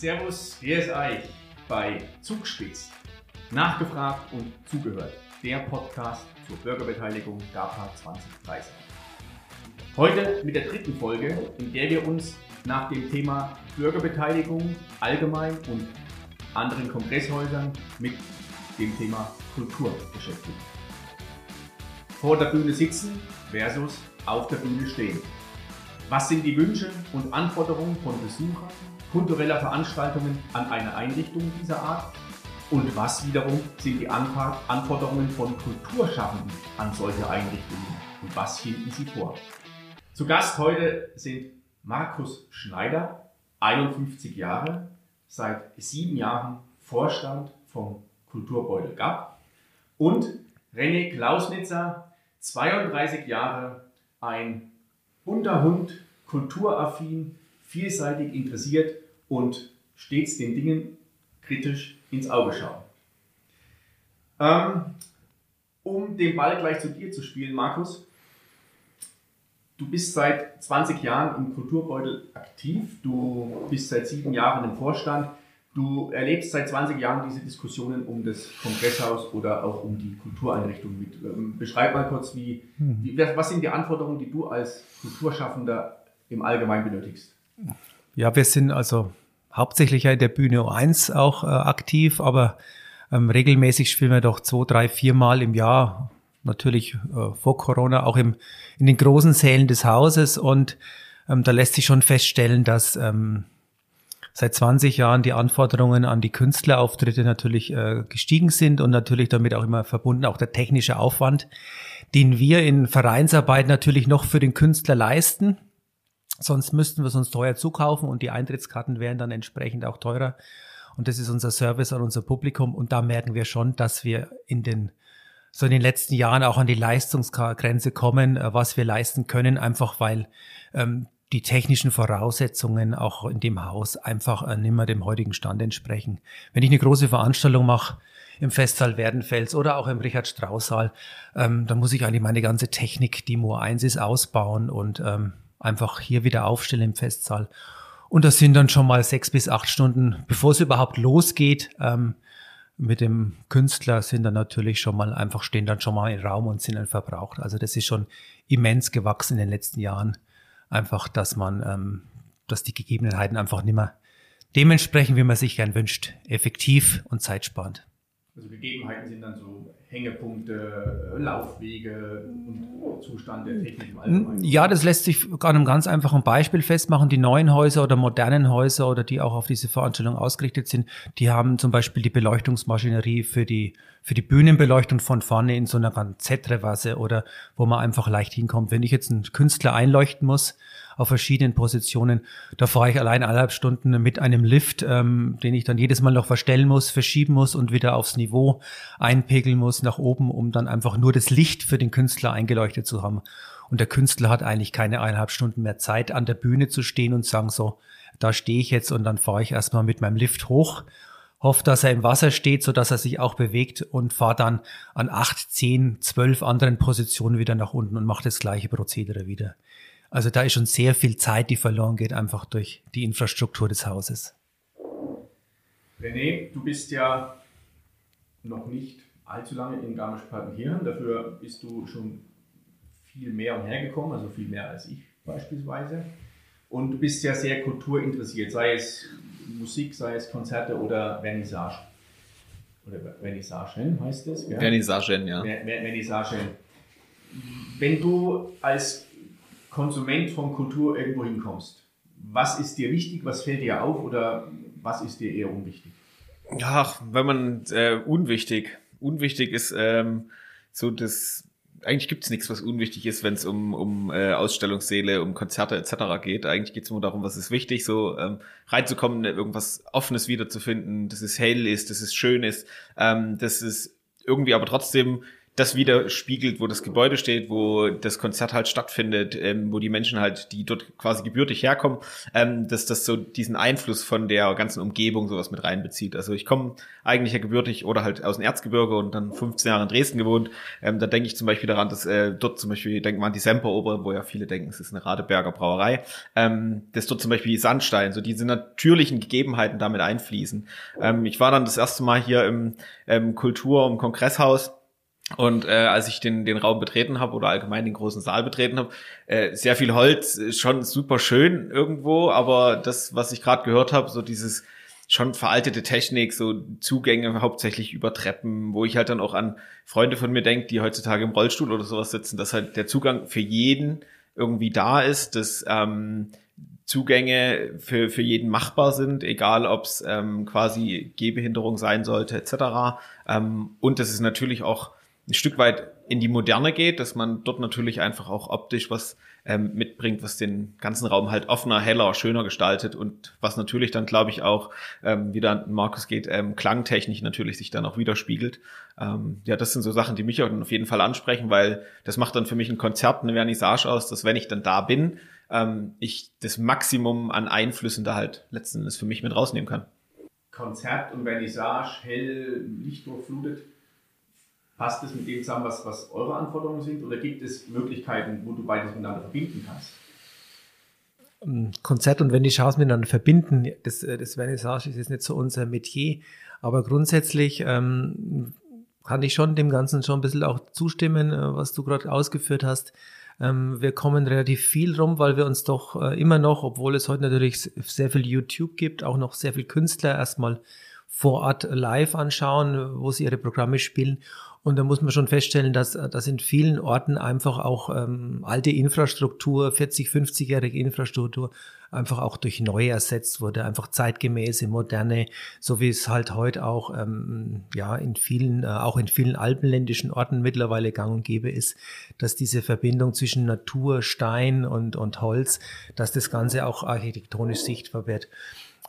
Servus, hier ist Eich bei Zugspitz. Nachgefragt und zugehört. Der Podcast zur Bürgerbeteiligung DAPA 2030. Heute mit der dritten Folge, in der wir uns nach dem Thema Bürgerbeteiligung allgemein und anderen Kongresshäusern mit dem Thema Kultur beschäftigen. Vor der Bühne sitzen versus auf der Bühne stehen. Was sind die Wünsche und Anforderungen von Besuchern kultureller Veranstaltungen an eine Einrichtung dieser Art? Und was wiederum sind die Anforderungen von Kulturschaffenden an solche Einrichtungen? Und was finden sie vor? Zu Gast heute sind Markus Schneider, 51 Jahre, seit sieben Jahren Vorstand vom Kulturbeutel GAP und René Klausnitzer, 32 Jahre, ein bunter Hund, kulturaffin, vielseitig interessiert und stets den Dingen kritisch ins Auge schauen. Ähm, um den Ball gleich zu dir zu spielen, Markus, du bist seit 20 Jahren im Kulturbeutel aktiv, du bist seit sieben Jahren im Vorstand, du erlebst seit 20 Jahren diese Diskussionen um das Kongresshaus oder auch um die Kultureinrichtung mit. Ähm, beschreib mal kurz, wie, hm. wie, was sind die Anforderungen, die du als Kulturschaffender im Allgemeinen benötigst? Ja, wir sind also hauptsächlich ja in der Bühne 1 auch äh, aktiv, aber ähm, regelmäßig spielen wir doch zwei, drei, vier Mal im Jahr, natürlich äh, vor Corona, auch im, in den großen Sälen des Hauses. Und ähm, da lässt sich schon feststellen, dass ähm, seit 20 Jahren die Anforderungen an die Künstlerauftritte natürlich äh, gestiegen sind und natürlich damit auch immer verbunden auch der technische Aufwand, den wir in Vereinsarbeit natürlich noch für den Künstler leisten. Sonst müssten wir es uns teuer zukaufen und die Eintrittskarten wären dann entsprechend auch teurer. Und das ist unser Service an unser Publikum. Und da merken wir schon, dass wir in den, so in den letzten Jahren auch an die Leistungsgrenze kommen, äh, was wir leisten können, einfach weil ähm, die technischen Voraussetzungen auch in dem Haus einfach äh, nimmer dem heutigen Stand entsprechen. Wenn ich eine große Veranstaltung mache, im Festsaal Werdenfels oder auch im Richard Strauss Saal, ähm, dann muss ich eigentlich meine ganze Technik, die Mo 1 ist, ausbauen und ähm, einfach hier wieder aufstellen im Festsaal. Und das sind dann schon mal sechs bis acht Stunden, bevor es überhaupt losgeht. Ähm, mit dem Künstler sind dann natürlich schon mal einfach stehen dann schon mal im Raum und sind dann verbraucht. Also das ist schon immens gewachsen in den letzten Jahren. Einfach, dass man, ähm, dass die Gegebenheiten einfach nicht mehr dementsprechend, wie man sich gern wünscht, effektiv und zeitsparend. Also Gegebenheiten sind dann so Hängepunkte, Laufwege und Zustand der Technik im Allgemeinen? Ja, das lässt sich an einem ganz einfachen Beispiel festmachen. Die neuen Häuser oder modernen Häuser oder die auch auf diese Veranstaltung ausgerichtet sind, die haben zum Beispiel die Beleuchtungsmaschinerie für die, für die Bühnenbeleuchtung von vorne in so einer ganz Z-Revasse oder wo man einfach leicht hinkommt. Wenn ich jetzt einen Künstler einleuchten muss, auf verschiedenen Positionen. Da fahre ich allein eineinhalb Stunden mit einem Lift, ähm, den ich dann jedes Mal noch verstellen muss, verschieben muss und wieder aufs Niveau einpegeln muss nach oben, um dann einfach nur das Licht für den Künstler eingeleuchtet zu haben. Und der Künstler hat eigentlich keine eineinhalb Stunden mehr Zeit, an der Bühne zu stehen und sagen so, da stehe ich jetzt und dann fahre ich erstmal mit meinem Lift hoch hoffe, dass er im Wasser steht, so dass er sich auch bewegt und fahre dann an acht, zehn, zwölf anderen Positionen wieder nach unten und mache das gleiche Prozedere wieder. Also da ist schon sehr viel Zeit, die verloren geht, einfach durch die Infrastruktur des Hauses. René, du bist ja noch nicht allzu lange in Garmisch-Partenkirchen. Dafür bist du schon viel mehr umhergekommen, also viel mehr als ich beispielsweise. Und du bist ja sehr kulturinteressiert, sei es Musik, sei es Konzerte oder Vernissage. Oder Vernissagen heißt es. Ja? Vernissagen, ja. Vernissagen. Wenn du als Konsument von Kultur irgendwo hinkommst. Was ist dir wichtig, was fällt dir auf oder was ist dir eher unwichtig? Ach, wenn man äh, unwichtig. Unwichtig ist ähm, so das. Eigentlich gibt es nichts, was unwichtig ist, wenn es um, um äh, Ausstellungssäle, um Konzerte etc. geht. Eigentlich geht es nur darum, was ist wichtig, so ähm, reinzukommen, irgendwas Offenes wiederzufinden, dass es hell ist, dass es schön ist, ähm, dass es irgendwie aber trotzdem das widerspiegelt, wo das Gebäude steht, wo das Konzert halt stattfindet, ähm, wo die Menschen halt, die dort quasi gebürtig herkommen, ähm, dass das so diesen Einfluss von der ganzen Umgebung sowas mit reinbezieht. Also ich komme eigentlich ja gebürtig oder halt aus dem Erzgebirge und dann 15 Jahre in Dresden gewohnt. Ähm, da denke ich zum Beispiel daran, dass äh, dort zum Beispiel, denkt man an die Semperoper, wo ja viele denken, es ist eine Radeberger Brauerei, ähm, dass dort zum Beispiel Sandstein, so diese natürlichen Gegebenheiten damit einfließen. Ähm, ich war dann das erste Mal hier im ähm, Kultur- und Kongresshaus und äh, als ich den, den Raum betreten habe oder allgemein den großen Saal betreten habe, äh, sehr viel Holz, schon super schön irgendwo, aber das, was ich gerade gehört habe, so dieses schon veraltete Technik, so Zugänge hauptsächlich über Treppen, wo ich halt dann auch an Freunde von mir denke, die heutzutage im Rollstuhl oder sowas sitzen, dass halt der Zugang für jeden irgendwie da ist, dass ähm, Zugänge für, für jeden machbar sind, egal ob es ähm, quasi Gehbehinderung sein sollte, etc. Ähm, und dass es natürlich auch ein Stück weit in die Moderne geht, dass man dort natürlich einfach auch optisch was ähm, mitbringt, was den ganzen Raum halt offener, heller, schöner gestaltet und was natürlich dann, glaube ich, auch ähm, wieder an Markus geht, ähm, klangtechnisch natürlich sich dann auch widerspiegelt. Ähm, ja, das sind so Sachen, die mich auf jeden Fall ansprechen, weil das macht dann für mich ein Konzert, eine Vernissage aus, dass wenn ich dann da bin, ähm, ich das Maximum an Einflüssen da halt letzten Endes für mich mit rausnehmen kann. Konzert und Vernissage, hell, lichtdurchflutet Passt es mit dem zusammen, was, was eure Anforderungen sind, oder gibt es Möglichkeiten, wo du beides miteinander verbinden kannst? Ähm, Konzert und Vernissage miteinander verbinden, das, äh, das Vernissage ist jetzt nicht so unser Metier, aber grundsätzlich ähm, kann ich schon dem Ganzen schon ein bisschen auch zustimmen, äh, was du gerade ausgeführt hast. Ähm, wir kommen relativ viel rum, weil wir uns doch äh, immer noch, obwohl es heute natürlich sehr viel YouTube gibt, auch noch sehr viel Künstler erstmal vor Ort live anschauen, wo sie ihre Programme spielen. Und da muss man schon feststellen, dass, dass in vielen Orten einfach auch ähm, alte Infrastruktur, 40, 50-jährige Infrastruktur, einfach auch durch neue ersetzt wurde, einfach zeitgemäße, moderne, so wie es halt heute auch ähm, ja in vielen, äh, auch in vielen alpenländischen Orten mittlerweile gang und gäbe ist, dass diese Verbindung zwischen Natur, Stein und, und Holz, dass das Ganze auch architektonisch sichtbar wird.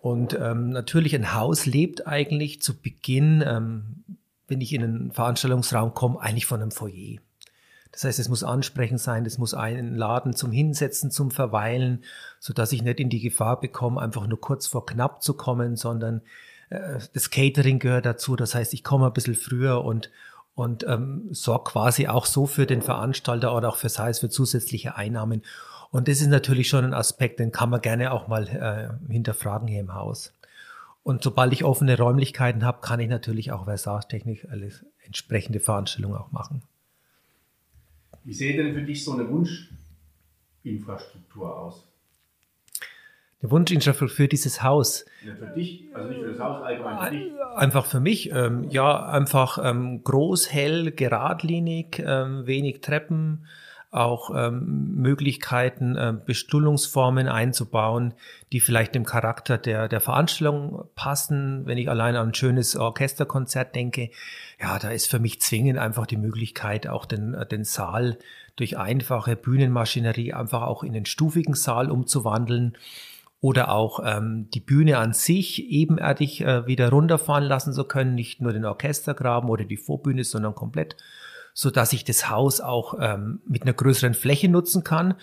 Und ähm, natürlich ein Haus lebt eigentlich zu Beginn ähm, wenn ich in einen Veranstaltungsraum komme, eigentlich von einem Foyer. Das heißt, es muss ansprechend sein, es muss einen Laden zum Hinsetzen, zum Verweilen, so dass ich nicht in die Gefahr bekomme, einfach nur kurz vor knapp zu kommen, sondern äh, das Catering gehört dazu. Das heißt, ich komme ein bisschen früher und, und ähm, sorge quasi auch so für den Veranstalter oder auch für es für zusätzliche Einnahmen. Und das ist natürlich schon ein Aspekt, den kann man gerne auch mal äh, hinterfragen hier im Haus. Und sobald ich offene Räumlichkeiten habe, kann ich natürlich auch Versagetechnik alles entsprechende Veranstaltungen auch machen. Wie sieht denn für dich so eine Wunschinfrastruktur aus? Eine Wunschinfrastruktur für dieses Haus. Ja, für dich, also nicht für das Haus, allgemein für dich. Einfach für mich, ähm, ja, einfach ähm, groß, hell, geradlinig, ähm, wenig Treppen, auch ähm, Möglichkeiten, äh, Bestuhlungsformen einzubauen, die vielleicht dem Charakter der, der Veranstaltung passen. Wenn ich allein an ein schönes Orchesterkonzert denke, ja, da ist für mich zwingend einfach die Möglichkeit, auch den, äh, den Saal durch einfache Bühnenmaschinerie einfach auch in den stufigen Saal umzuwandeln oder auch ähm, die Bühne an sich ebenerdig äh, wieder runterfahren lassen zu können, nicht nur den Orchestergraben oder die Vorbühne, sondern komplett so dass ich das Haus auch ähm, mit einer größeren Fläche nutzen kann.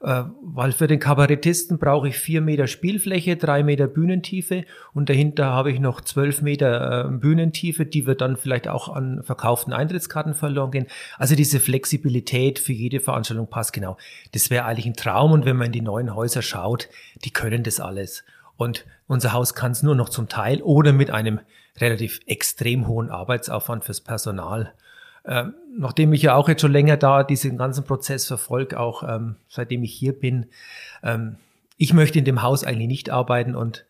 Äh, weil für den Kabarettisten brauche ich vier Meter Spielfläche, drei Meter Bühnentiefe und dahinter habe ich noch zwölf Meter äh, Bühnentiefe, die wird dann vielleicht auch an verkauften Eintrittskarten verloren gehen. Also diese Flexibilität für jede Veranstaltung passt genau. Das wäre eigentlich ein Traum und wenn man in die neuen Häuser schaut, die können das alles. Und unser Haus kann es nur noch zum Teil oder mit einem relativ extrem hohen Arbeitsaufwand fürs Personal. Ähm, nachdem ich ja auch jetzt schon länger da diesen ganzen Prozess verfolge, auch ähm, seitdem ich hier bin, ähm, ich möchte in dem Haus eigentlich nicht arbeiten und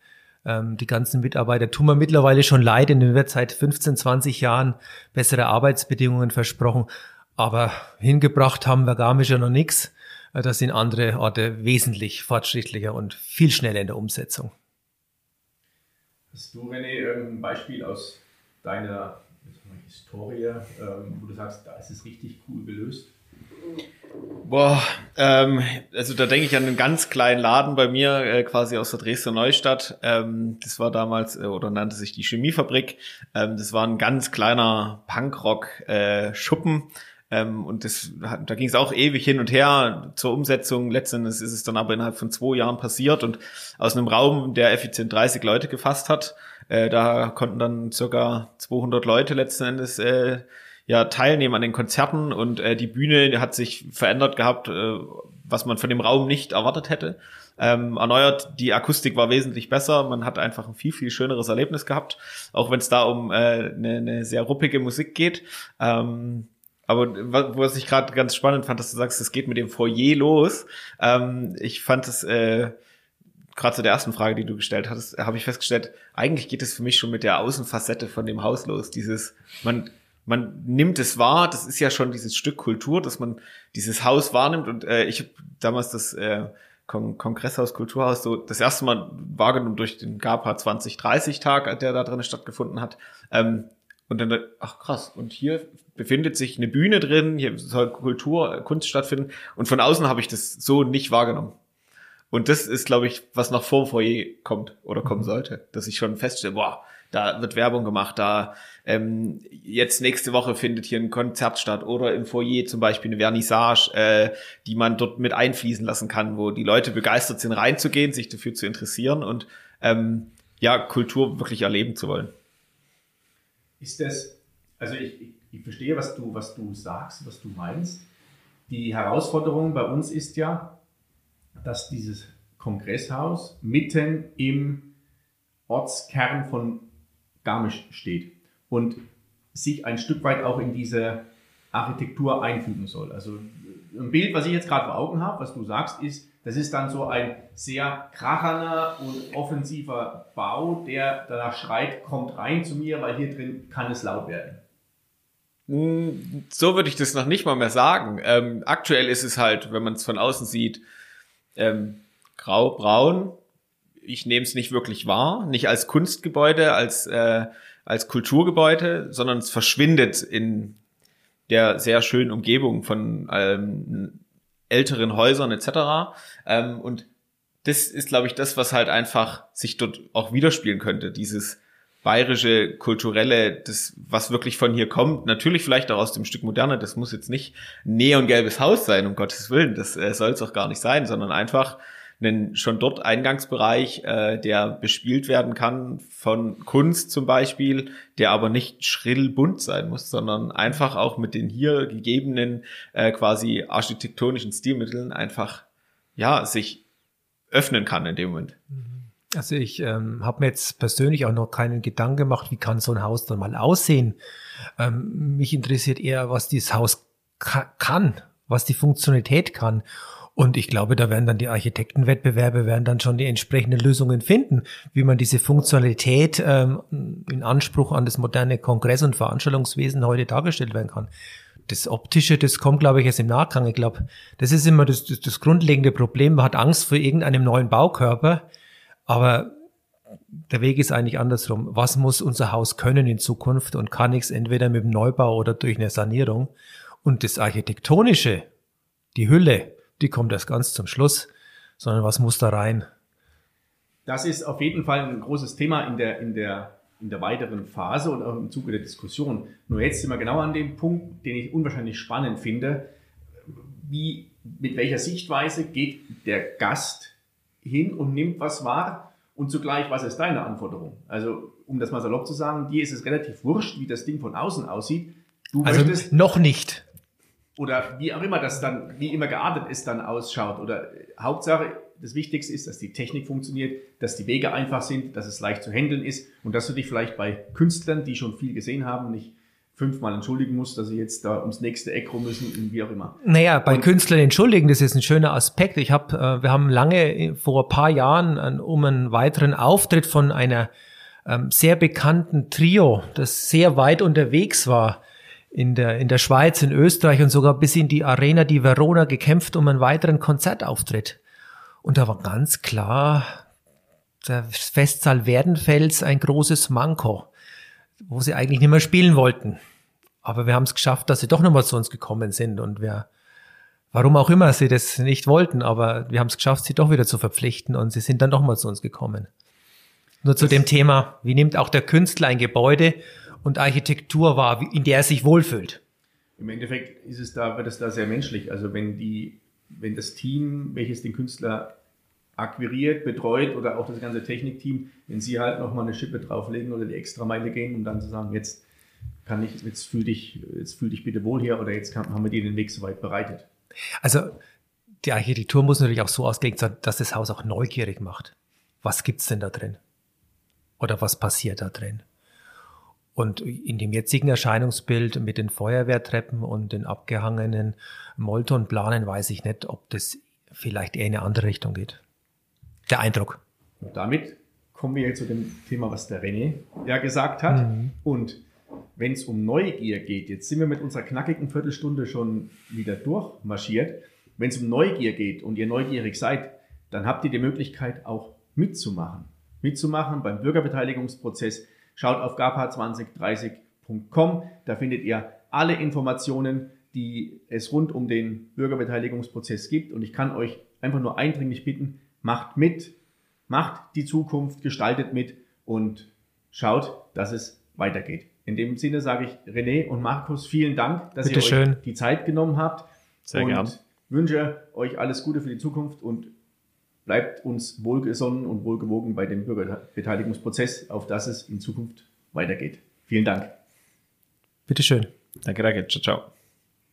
ähm, die ganzen Mitarbeiter tun mir mittlerweile schon leid, denn mir wird seit 15, 20 Jahren bessere Arbeitsbedingungen versprochen, aber hingebracht haben wir Garmisch ja noch nichts. Äh, das sind andere Orte wesentlich fortschrittlicher und viel schneller in der Umsetzung. Hast du, René, ein Beispiel aus deiner Historie, ähm, wo du sagst, da ist es richtig cool gelöst? Boah, ähm, also da denke ich an einen ganz kleinen Laden bei mir, äh, quasi aus der Dresdner Neustadt. Ähm, das war damals, äh, oder nannte sich die Chemiefabrik. Ähm, das war ein ganz kleiner Punkrock-Schuppen. Äh, ähm, und das, da ging es auch ewig hin und her zur Umsetzung. Letztendlich ist es dann aber innerhalb von zwei Jahren passiert und aus einem Raum, der effizient 30 Leute gefasst hat, äh, da konnten dann circa 200 Leute letzten Endes äh, ja teilnehmen an den Konzerten und äh, die Bühne hat sich verändert gehabt, äh, was man von dem Raum nicht erwartet hätte. Ähm, erneuert, die Akustik war wesentlich besser, man hat einfach ein viel, viel schöneres Erlebnis gehabt, auch wenn es da um eine äh, ne, ne sehr ruppige Musik geht. Ähm, aber was ich gerade ganz spannend fand, dass du sagst, es geht mit dem Foyer los. Ähm, ich fand es äh, gerade zu der ersten Frage, die du gestellt hattest, habe ich festgestellt, eigentlich geht es für mich schon mit der Außenfacette von dem Haus los. Dieses, man man nimmt es wahr, das ist ja schon dieses Stück Kultur, dass man dieses Haus wahrnimmt. Und äh, ich habe damals das äh, Kon Kongresshaus, Kulturhaus so das erste Mal wahrgenommen durch den GAPA 2030-Tag, der da drin stattgefunden hat. Ähm, und dann, ach krass, und hier befindet sich eine Bühne drin, hier soll Kultur, Kunst stattfinden. Und von außen habe ich das so nicht wahrgenommen. Und das ist, glaube ich, was nach vorm Foyer kommt oder kommen mhm. sollte, dass ich schon feststelle, boah, da wird Werbung gemacht, da ähm, jetzt nächste Woche findet hier ein Konzert statt oder im Foyer zum Beispiel eine Vernissage, äh, die man dort mit einfließen lassen kann, wo die Leute begeistert sind, reinzugehen, sich dafür zu interessieren und ähm, ja, Kultur wirklich erleben zu wollen. Ist das, also ich, ich, verstehe, was du, was du sagst, was du meinst. Die Herausforderung bei uns ist ja, dass dieses Kongresshaus mitten im Ortskern von Garmisch steht und sich ein Stück weit auch in diese Architektur einfügen soll. Also ein Bild, was ich jetzt gerade vor Augen habe, was du sagst, ist, das ist dann so ein sehr kracherner und offensiver Bau, der danach schreit, kommt rein zu mir, weil hier drin kann es laut werden. So würde ich das noch nicht mal mehr sagen. Ähm, aktuell ist es halt, wenn man es von außen sieht, ähm, grau-braun, ich nehme es nicht wirklich wahr, nicht als Kunstgebäude, als, äh, als Kulturgebäude, sondern es verschwindet in der sehr schönen Umgebung von ähm, älteren Häusern etc. Ähm, und das ist, glaube ich, das, was halt einfach sich dort auch widerspielen könnte, dieses bayerische, kulturelle, das, was wirklich von hier kommt, natürlich vielleicht auch aus dem Stück Moderne, das muss jetzt nicht neongelbes Haus sein, um Gottes Willen, das äh, soll es auch gar nicht sein, sondern einfach einen schon dort Eingangsbereich, äh, der bespielt werden kann von Kunst zum Beispiel, der aber nicht schrill bunt sein muss, sondern einfach auch mit den hier gegebenen äh, quasi architektonischen Stilmitteln einfach ja sich öffnen kann in dem Moment. Mhm. Also ich ähm, habe mir jetzt persönlich auch noch keinen Gedanken gemacht, wie kann so ein Haus dann mal aussehen. Ähm, mich interessiert eher, was dieses Haus ka kann, was die Funktionalität kann. Und ich glaube, da werden dann die Architektenwettbewerbe werden dann schon die entsprechenden Lösungen finden, wie man diese Funktionalität ähm, in Anspruch an das moderne Kongress- und Veranstaltungswesen heute dargestellt werden kann. Das Optische, das kommt, glaube ich, erst im Nachgang. Ich glaube, das ist immer das, das, das grundlegende Problem. Man hat Angst vor irgendeinem neuen Baukörper, aber der Weg ist eigentlich andersrum. Was muss unser Haus können in Zukunft und kann ich es entweder mit dem Neubau oder durch eine Sanierung? Und das Architektonische, die Hülle, die kommt erst ganz zum Schluss, sondern was muss da rein? Das ist auf jeden Fall ein großes Thema in der, in der, in der weiteren Phase und auch im Zuge der Diskussion. Nur jetzt sind wir genau an dem Punkt, den ich unwahrscheinlich spannend finde. Wie, mit welcher Sichtweise geht der Gast hin und nimmt was wahr? Und zugleich, was ist deine Anforderung? Also, um das mal salopp zu sagen, dir ist es relativ wurscht, wie das Ding von außen aussieht. Du also möchtest, noch nicht oder wie auch immer das dann, wie immer geartet es dann ausschaut. Oder Hauptsache, das Wichtigste ist, dass die Technik funktioniert, dass die Wege einfach sind, dass es leicht zu handeln ist und dass du dich vielleicht bei Künstlern, die schon viel gesehen haben, nicht fünfmal entschuldigen musst, dass sie jetzt da ums nächste Eck rum müssen und wie auch immer. Naja, bei und Künstlern entschuldigen, das ist ein schöner Aspekt. Ich habe, äh, wir haben lange vor ein paar Jahren an, um einen weiteren Auftritt von einer ähm, sehr bekannten Trio, das sehr weit unterwegs war, in der, in der Schweiz, in Österreich und sogar bis in die Arena di Verona gekämpft um einen weiteren Konzertauftritt. Und da war ganz klar der Festsaal Werdenfels ein großes Manko, wo sie eigentlich nicht mehr spielen wollten. Aber wir haben es geschafft, dass sie doch nochmal zu uns gekommen sind und wir warum auch immer sie das nicht wollten, aber wir haben es geschafft, sie doch wieder zu verpflichten und sie sind dann doch mal zu uns gekommen. Nur zu das dem Thema, wie nimmt auch der Künstler ein Gebäude und Architektur wahr, in der er sich wohlfühlt? Im Endeffekt ist es da, wird es da sehr menschlich. Also wenn die, wenn das Team, welches den Künstler akquiriert, betreut oder auch das ganze Technikteam, wenn sie halt nochmal eine Schippe drauflegen oder die Extrameile gehen, um dann zu sagen, jetzt kann ich, jetzt fühl dich, jetzt fühl dich bitte wohl hier oder jetzt kann, haben wir dir den Weg soweit bereitet. Also die Architektur muss natürlich auch so ausgelegt sein, dass das Haus auch neugierig macht. Was gibt's denn da drin? Oder was passiert da drin? Und in dem jetzigen Erscheinungsbild mit den Feuerwehrtreppen und den abgehangenen Moltonplanen weiß ich nicht, ob das vielleicht eher in eine andere Richtung geht. Der Eindruck. Und damit kommen wir jetzt zu dem Thema, was der René ja gesagt hat. Mhm. Und wenn es um Neugier geht, jetzt sind wir mit unserer knackigen Viertelstunde schon wieder durchmarschiert. Wenn es um Neugier geht und ihr neugierig seid, dann habt ihr die Möglichkeit auch mitzumachen. Mitzumachen beim Bürgerbeteiligungsprozess. Schaut auf gapa2030.com, da findet ihr alle Informationen, die es rund um den Bürgerbeteiligungsprozess gibt. Und ich kann euch einfach nur eindringlich bitten, macht mit, macht die Zukunft, gestaltet mit und schaut, dass es weitergeht. In dem Sinne sage ich René und Markus vielen Dank, dass Bitte ihr schön. euch die Zeit genommen habt. Sehr und gern. wünsche euch alles Gute für die Zukunft und bleibt uns wohlgesonnen und wohlgewogen bei dem Bürgerbeteiligungsprozess, auf das es in Zukunft weitergeht. Vielen Dank. Bitte schön. Danke, danke. Ciao, ciao.